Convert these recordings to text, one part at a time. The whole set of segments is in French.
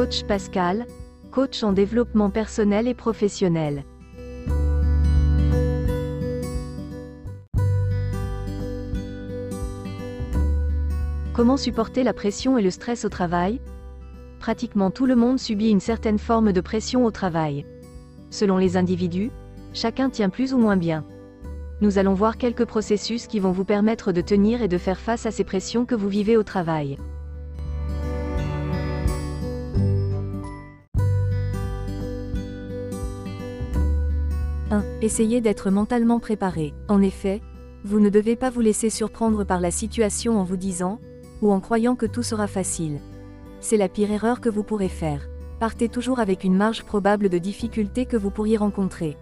Coach Pascal, coach en développement personnel et professionnel. Comment supporter la pression et le stress au travail? Pratiquement tout le monde subit une certaine forme de pression au travail. Selon les individus, chacun tient plus ou moins bien. Nous allons voir quelques processus qui vont vous permettre de tenir et de faire face à ces pressions que vous vivez au travail. Essayez d'être mentalement préparé. En effet, vous ne devez pas vous laisser surprendre par la situation en vous disant, ou en croyant que tout sera facile. C'est la pire erreur que vous pourrez faire. Partez toujours avec une marge probable de difficulté que vous pourriez rencontrer.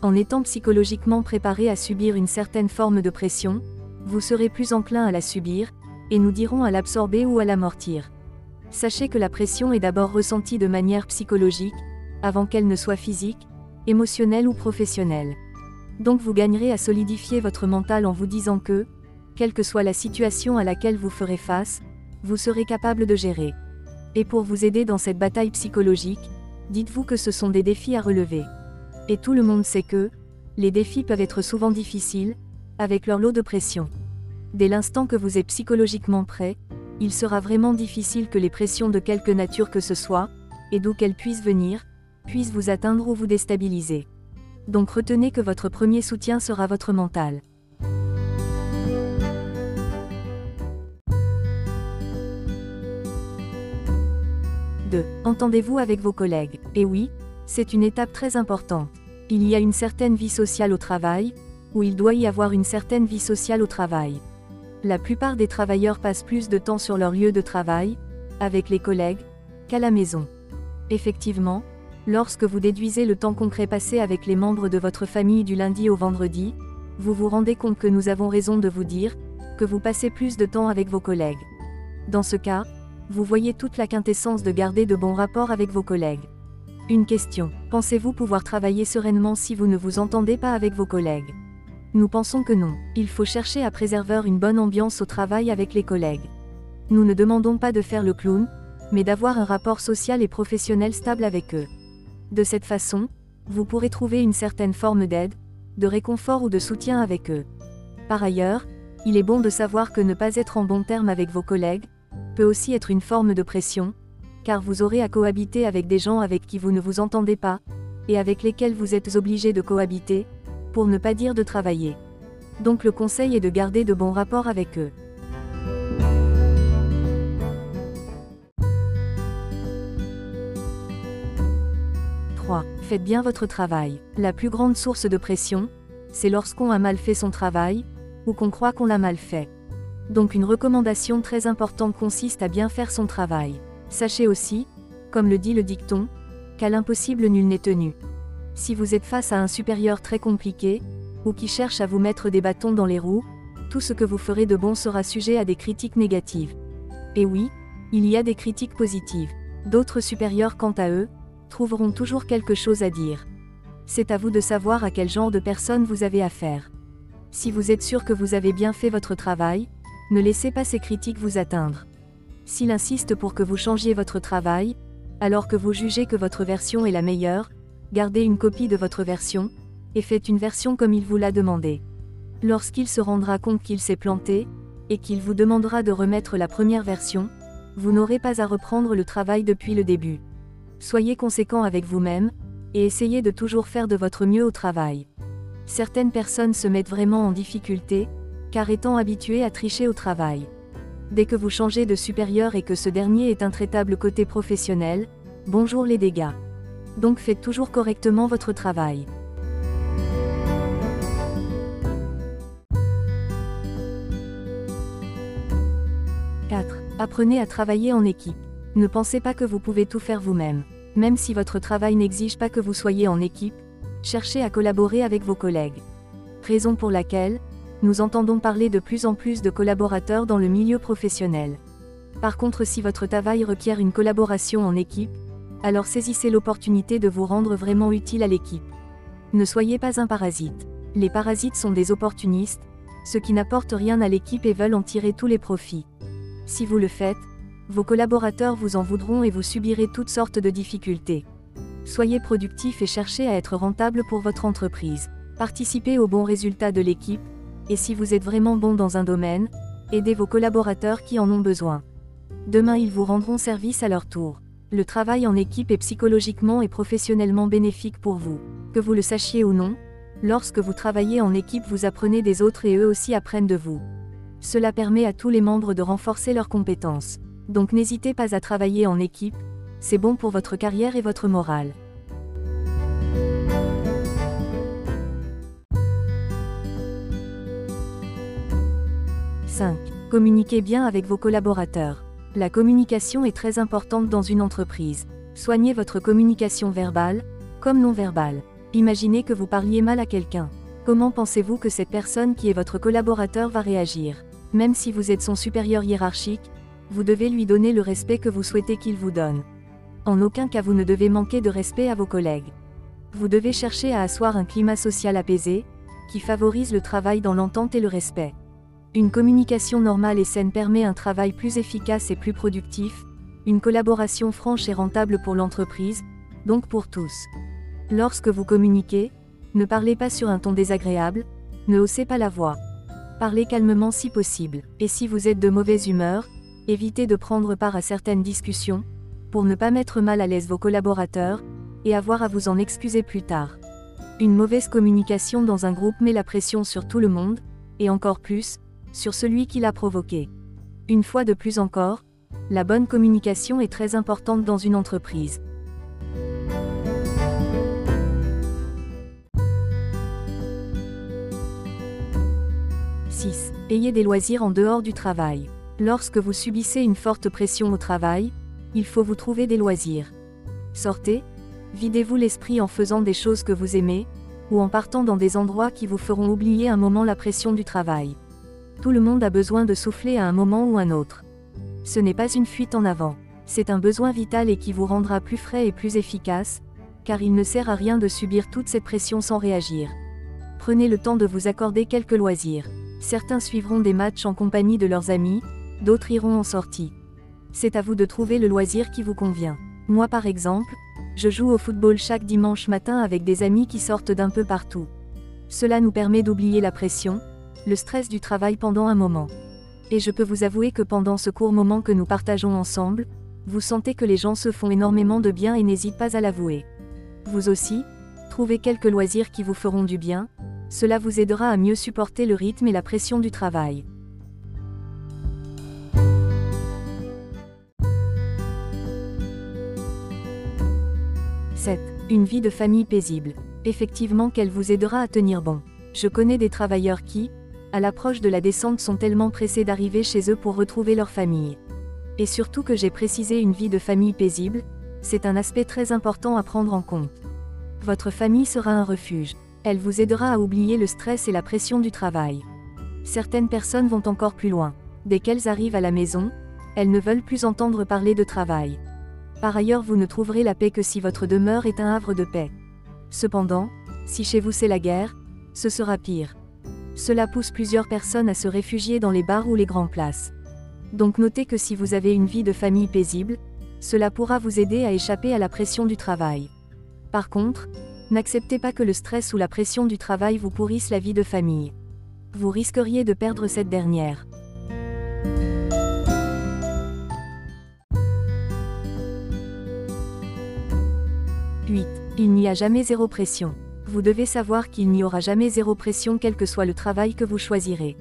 En étant psychologiquement préparé à subir une certaine forme de pression, vous serez plus enclin à la subir, et nous dirons à l'absorber ou à l'amortir. Sachez que la pression est d'abord ressentie de manière psychologique, avant qu'elle ne soit physique, émotionnel ou professionnel. Donc vous gagnerez à solidifier votre mental en vous disant que, quelle que soit la situation à laquelle vous ferez face, vous serez capable de gérer. Et pour vous aider dans cette bataille psychologique, dites-vous que ce sont des défis à relever. Et tout le monde sait que, les défis peuvent être souvent difficiles, avec leur lot de pression. Dès l'instant que vous êtes psychologiquement prêt, il sera vraiment difficile que les pressions de quelque nature que ce soit, et d'où qu'elles puissent venir, puisse vous atteindre ou vous déstabiliser. Donc retenez que votre premier soutien sera votre mental. « 2. Entendez-vous avec vos collègues Et oui, c'est une étape très importante. Il y a une certaine vie sociale au travail, ou il doit y avoir une certaine vie sociale au travail. La plupart des travailleurs passent plus de temps sur leur lieu de travail, avec les collègues, qu'à la maison. Effectivement, Lorsque vous déduisez le temps concret passé avec les membres de votre famille du lundi au vendredi, vous vous rendez compte que nous avons raison de vous dire que vous passez plus de temps avec vos collègues. Dans ce cas, vous voyez toute la quintessence de garder de bons rapports avec vos collègues. Une question. Pensez-vous pouvoir travailler sereinement si vous ne vous entendez pas avec vos collègues? Nous pensons que non. Il faut chercher à préserver une bonne ambiance au travail avec les collègues. Nous ne demandons pas de faire le clown, mais d'avoir un rapport social et professionnel stable avec eux. De cette façon, vous pourrez trouver une certaine forme d'aide, de réconfort ou de soutien avec eux. Par ailleurs, il est bon de savoir que ne pas être en bon terme avec vos collègues peut aussi être une forme de pression, car vous aurez à cohabiter avec des gens avec qui vous ne vous entendez pas, et avec lesquels vous êtes obligé de cohabiter, pour ne pas dire de travailler. Donc le conseil est de garder de bons rapports avec eux. Faites bien votre travail. La plus grande source de pression, c'est lorsqu'on a mal fait son travail, ou qu'on croit qu'on l'a mal fait. Donc une recommandation très importante consiste à bien faire son travail. Sachez aussi, comme le dit le dicton, qu'à l'impossible nul n'est tenu. Si vous êtes face à un supérieur très compliqué, ou qui cherche à vous mettre des bâtons dans les roues, tout ce que vous ferez de bon sera sujet à des critiques négatives. Et oui, il y a des critiques positives. D'autres supérieurs quant à eux, trouveront toujours quelque chose à dire. C'est à vous de savoir à quel genre de personne vous avez affaire. Si vous êtes sûr que vous avez bien fait votre travail, ne laissez pas ces critiques vous atteindre. S'il insiste pour que vous changiez votre travail, alors que vous jugez que votre version est la meilleure, gardez une copie de votre version, et faites une version comme il vous l'a demandé. Lorsqu'il se rendra compte qu'il s'est planté, et qu'il vous demandera de remettre la première version, vous n'aurez pas à reprendre le travail depuis le début. Soyez conséquent avec vous-même, et essayez de toujours faire de votre mieux au travail. Certaines personnes se mettent vraiment en difficulté, car étant habituées à tricher au travail. Dès que vous changez de supérieur et que ce dernier est intraitable côté professionnel, bonjour les dégâts. Donc faites toujours correctement votre travail. « 4. Apprenez à travailler en équipe. Ne pensez pas que vous pouvez tout faire vous-même. Même si votre travail n'exige pas que vous soyez en équipe, cherchez à collaborer avec vos collègues. Raison pour laquelle, nous entendons parler de plus en plus de collaborateurs dans le milieu professionnel. Par contre, si votre travail requiert une collaboration en équipe, alors saisissez l'opportunité de vous rendre vraiment utile à l'équipe. Ne soyez pas un parasite. Les parasites sont des opportunistes, ceux qui n'apportent rien à l'équipe et veulent en tirer tous les profits. Si vous le faites, Vos collaborateurs vous en voudront et vous subirez toutes sortes de difficultés. Soyez productif et cherchez à être rentable pour votre entreprise. Participez aux bons résultats de l'équipe, et si vous êtes vraiment bon dans un domaine, aidez vos collaborateurs qui en ont besoin. Demain ils vous rendront service à leur tour. Le travail en équipe est psychologiquement et professionnellement bénéfique pour vous. Que vous le sachiez ou non, lorsque vous travaillez en équipe vous apprenez des autres et eux aussi apprennent de vous. Cela permet à tous les membres de renforcer leurs compétences. Donc n'hésitez pas à travailler en équipe, c'est bon pour votre carrière et votre morale. 5. Communiquez bien avec vos collaborateurs. La communication est très importante dans une entreprise. Soignez votre communication verbale, comme non verbale. Imaginez que vous parliez mal à quelqu'un. Comment pensez-vous que cette personne qui est votre collaborateur va réagir? Même si vous êtes son supérieur hiérarchique, vous devez lui donner le respect que vous souhaitez qu'il vous donne. En aucun cas vous ne devez manquer de respect à vos collègues. Vous devez chercher à asseoir un climat social apaisé, qui favorise le travail dans l'entente et le respect. Une communication normale et saine permet un travail plus efficace et plus productif, une collaboration franche et rentable pour l'entreprise, donc pour tous. Lorsque vous communiquez, ne parlez pas sur un ton désagréable, ne haussez pas la voix. Parlez calmement si possible, et si vous êtes de mauvaise humeur, évitez de prendre part à certaines discussions, pour ne pas mettre mal à l'aise vos collaborateurs, et avoir à vous en excuser plus tard. Une mauvaise communication dans un groupe met la pression sur tout le monde, et encore plus, sur celui qui l'a provoqué. Une fois de plus encore, la bonne communication est très importante dans une entreprise. « 6. Ayez des loisirs en dehors du travail. Lorsque vous subissez une forte pression au travail, il faut vous trouver des loisirs. Sortez, videz-vous l'esprit en faisant des choses que vous aimez, ou en partant dans des endroits qui vous feront oublier un moment la pression du travail. Tout le monde a besoin de souffler à un moment ou un autre. Ce n'est pas une fuite en avant. C'est un besoin vital et qui vous rendra plus frais et plus efficace, car il ne sert à rien de subir toute cette pression sans réagir. Prenez le temps de vous accorder quelques loisirs. Certains suivront des matchs en compagnie de leurs amis, d'autres iront en sortie. C'est à vous de trouver le loisir qui vous convient. Moi par exemple, je joue au football chaque dimanche matin avec des amis qui sortent d'un peu partout. Cela nous permet d'oublier la pression, le stress du travail pendant un moment. Et je peux vous avouer que pendant ce court moment que nous partageons ensemble, vous sentez que les gens se font énormément de bien et n'hésitent pas à l'avouer. Vous aussi, trouvez quelques loisirs qui vous feront du bien, cela vous aidera à mieux supporter le rythme et la pression du travail. « 7. Une vie de famille paisible. Effectivement qu'elle vous aidera à tenir bon. Je connais des travailleurs qui, à l'approche de la descente sont tellement pressés d'arriver chez eux pour retrouver leur famille. Et surtout que j'ai précisé une vie de famille paisible, c'est un aspect très important à prendre en compte. Votre famille sera un refuge. Elle vous aidera à oublier le stress et la pression du travail. Certaines personnes vont encore plus loin. Dès qu'elles arrivent à la maison, elles ne veulent plus entendre parler de travail. Par ailleurs, vous ne trouverez la paix que si votre demeure est un havre de paix. Cependant, si chez vous c'est la guerre, ce sera pire. Cela pousse plusieurs personnes à se réfugier dans les bars ou les grandes places. Donc notez que si vous avez une vie de famille paisible, cela pourra vous aider à échapper à la pression du travail. Par contre, n'acceptez pas que le stress ou la pression du travail vous pourrisse la vie de famille. Vous risqueriez de perdre cette dernière. « 8. Il n'y a jamais zéro pression vous devez savoir qu'il n'y aura jamais zéro pression quel que soit le travail que vous choisirez.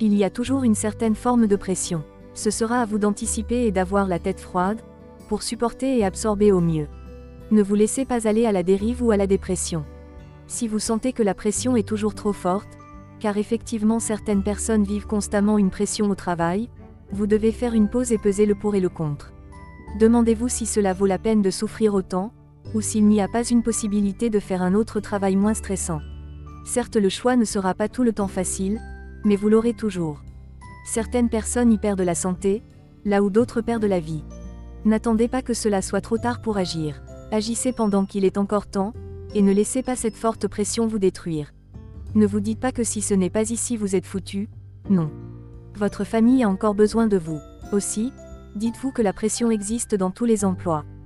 Il y a toujours une certaine forme de pression. Ce sera à vous d'anticiper et d'avoir la tête froide, pour supporter et absorber au mieux. Ne vous laissez pas aller à la dérive ou à la dépression. Si vous sentez que la pression est toujours trop forte, car effectivement certaines personnes vivent constamment une pression au travail, vous devez faire une pause et peser le pour et le contre. Demandez-vous si cela vaut la peine de souffrir autant, ou s'il n'y a pas une possibilité de faire un autre travail moins stressant. Certes le choix ne sera pas tout le temps facile, mais vous l'aurez toujours. Certaines personnes y perdent la santé, là où d'autres perdent la vie. N'attendez pas que cela soit trop tard pour agir. Agissez pendant qu'il est encore temps, et ne laissez pas cette forte pression vous détruire. Ne vous dites pas que si ce n'est pas ici vous êtes foutu, non. Votre famille a encore besoin de vous. Aussi, Dites-vous que la pression existe dans tous les emplois. «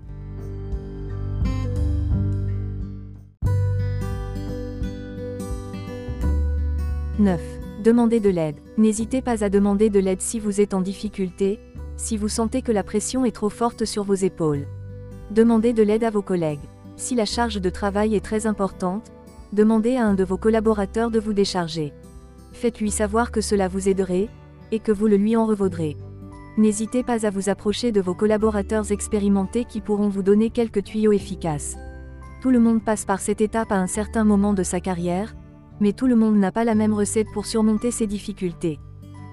9. Demandez de l'aide. N'hésitez pas à demander de l'aide si vous êtes en difficulté, si vous sentez que la pression est trop forte sur vos épaules. Demandez de l'aide à vos collègues. Si la charge de travail est très importante, demandez à un de vos collaborateurs de vous décharger. Faites-lui savoir que cela vous aiderait, et que vous le lui en revaudrez. N'hésitez pas à vous approcher de vos collaborateurs expérimentés qui pourront vous donner quelques tuyaux efficaces. Tout le monde passe par cette étape à un certain moment de sa carrière, mais tout le monde n'a pas la même recette pour surmonter ces difficultés.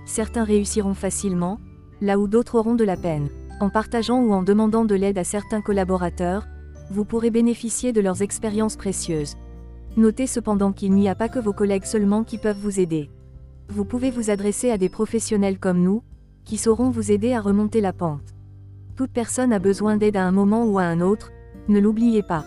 Certains réussiront facilement, là où d'autres auront de la peine. En partageant ou en demandant de l'aide à certains collaborateurs, vous pourrez bénéficier de leurs expériences précieuses. Notez cependant qu'il n'y a pas que vos collègues seulement qui peuvent vous aider. Vous pouvez vous adresser à des professionnels comme nous, qui sauront vous aider à remonter la pente. Toute personne a besoin d'aide à un moment ou à un autre, ne l'oubliez pas.